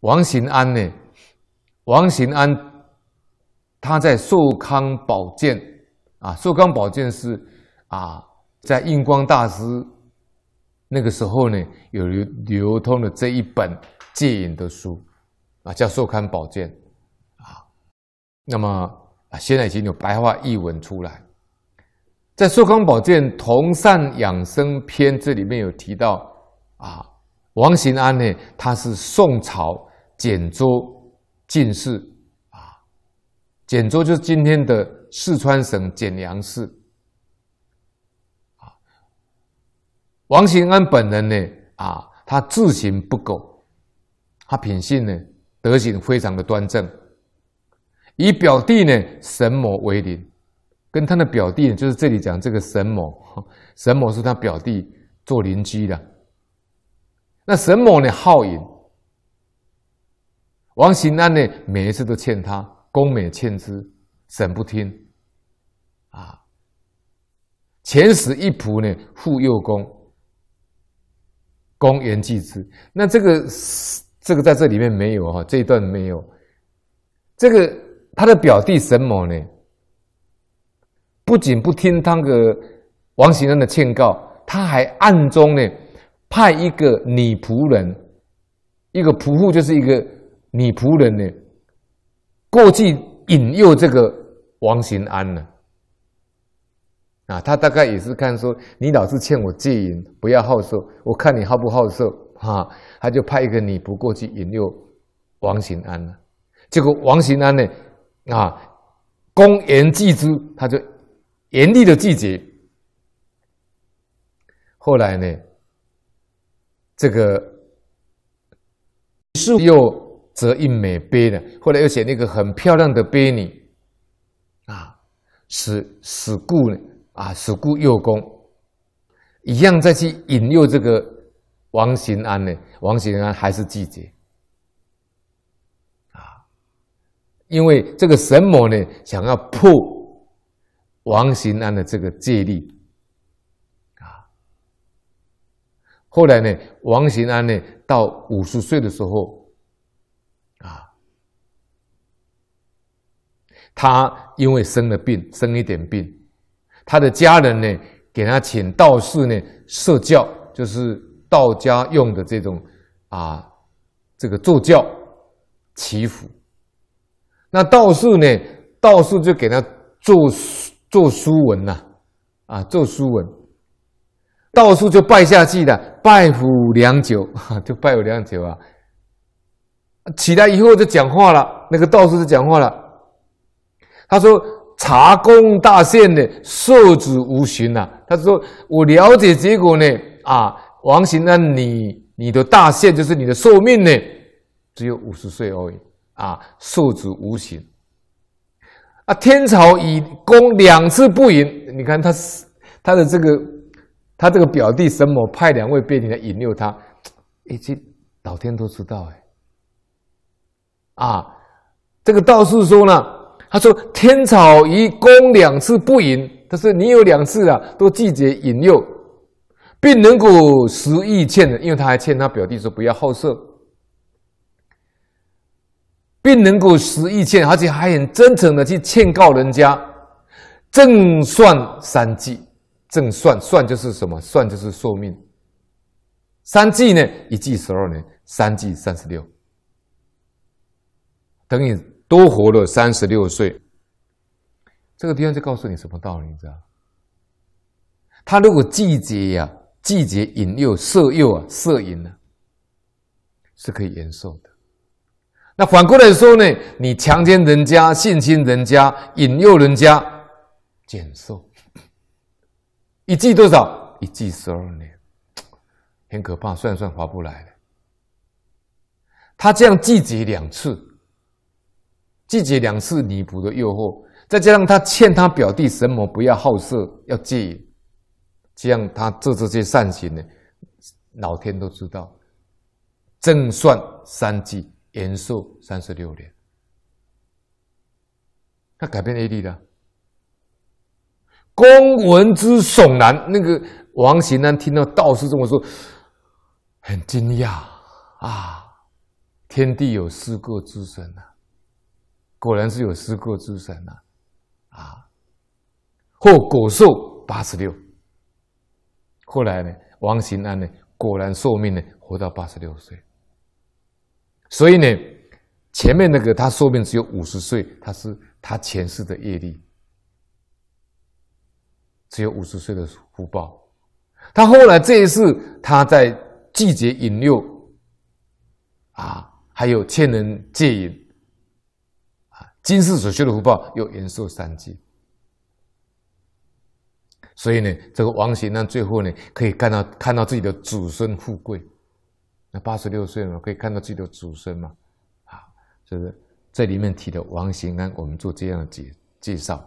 王行安呢，王行安他在寿康宝鉴啊，寿康宝鉴是啊，在印光大师那个时候呢，有流流通的这一本戒瘾的书啊，叫寿康宝鉴啊。那么啊，现在已经有白话译文出来，在寿康宝鉴同善养生篇这里面有提到啊，王行安呢，他是宋朝。简州进士。啊，简州就是今天的四川省简阳市。啊。王行安本人呢啊，他自行不苟，他品性呢德行非常的端正，以表弟呢沈某为邻，跟他的表弟就是这里讲这个沈某，沈某是他表弟做邻居的。那沈某呢好饮。王行安呢，每一次都劝他，宫美劝之，沈不听，啊，遣使一仆呢赴右公，公言继之。那这个这个在这里面没有哈，这一段没有。这个他的表弟沈某呢，不仅不听他个王行安的劝告，他还暗中呢派一个女仆人，一个仆妇就是一个。女仆人呢，过去引诱这个王行安呢，啊，他大概也是看说你老是劝我戒瘾，不要好色，我看你好不好色，哈，他就派一个女仆过去引诱王行安了。结果王行安呢，啊，公言拒之，他就严厉的拒绝。后来呢，这个是又。则一美婢的，后来又选那个很漂亮的婢女，啊，使使故呢，啊，使故右宫，一样再去引诱这个王行安呢，王行安还是拒绝，啊，因为这个沈某呢，想要破王行安的这个戒律，啊，后来呢，王行安呢，到五十岁的时候。啊他因为生了病，生一点病，他的家人呢，给他请道士呢设教，就是道家用的这种啊，这个坐轿祈福。那道士呢，道士就给他做做书文呐，啊，做书文。道士就拜下去了，拜服良久，就拜服良久啊。起来以后就讲话了，那个道士就讲话了。他说：“查功大限呢，寿止无寻呐。”他说：“我了解结果呢，啊，王行那，你你的大限就是你的寿命呢，只有五十岁而已啊，寿止无寻。啊，天朝以公两次不赢，你看他他的这个，他这个表弟沈某派两位婢女来引诱他，哎，这老天都知道哎，啊，这个道士说呢。”他说：“天草以公两次不赢，他说你有两次啊，都拒绝引诱，并能够实意欠的，因为他还劝他表弟说不要好色，并能够实意欠，而且还很真诚的去劝告人家，正算三季，正算算就是什么？算就是寿命。三季呢，一季十二年，三季三十六，等于。”多活了三十六岁，这个地方就告诉你什么道理？你知道？他如果季节呀，季节引诱、色诱啊、色淫呢，是可以延寿的。那反过来说呢？你强奸人家、性侵人家、引诱人家，减寿。一季多少？一季十二年，很可怕，算算划不来了。他这样季节两次。拒绝两次女仆的诱惑，再加上他劝他表弟沈某不要好色，要戒瘾，这样他做这些善行呢，老天都知道，正算三季，延寿三十六年。他改变 A D 的，公闻之悚然。那个王行安听到道士这么说，很惊讶啊。天地有四个之神、啊，果然是有四过之神呐、啊，啊，或果寿八十六。后来呢，王行安呢，果然寿命呢，活到八十六岁。所以呢，前面那个他寿命只有五十岁，他是他前世的业力，只有五十岁的福报。他后来这一世，他在季节引诱，啊，还有劝人戒瘾，啊，今世所修的福报又延寿三纪。所以呢，这个王行呢最后呢，可以看到看到自己的祖孙富贵。那八十六岁了，可以看到自己的祖孙嘛？啊，就是这里面提的王行安，我们做这样的介介绍。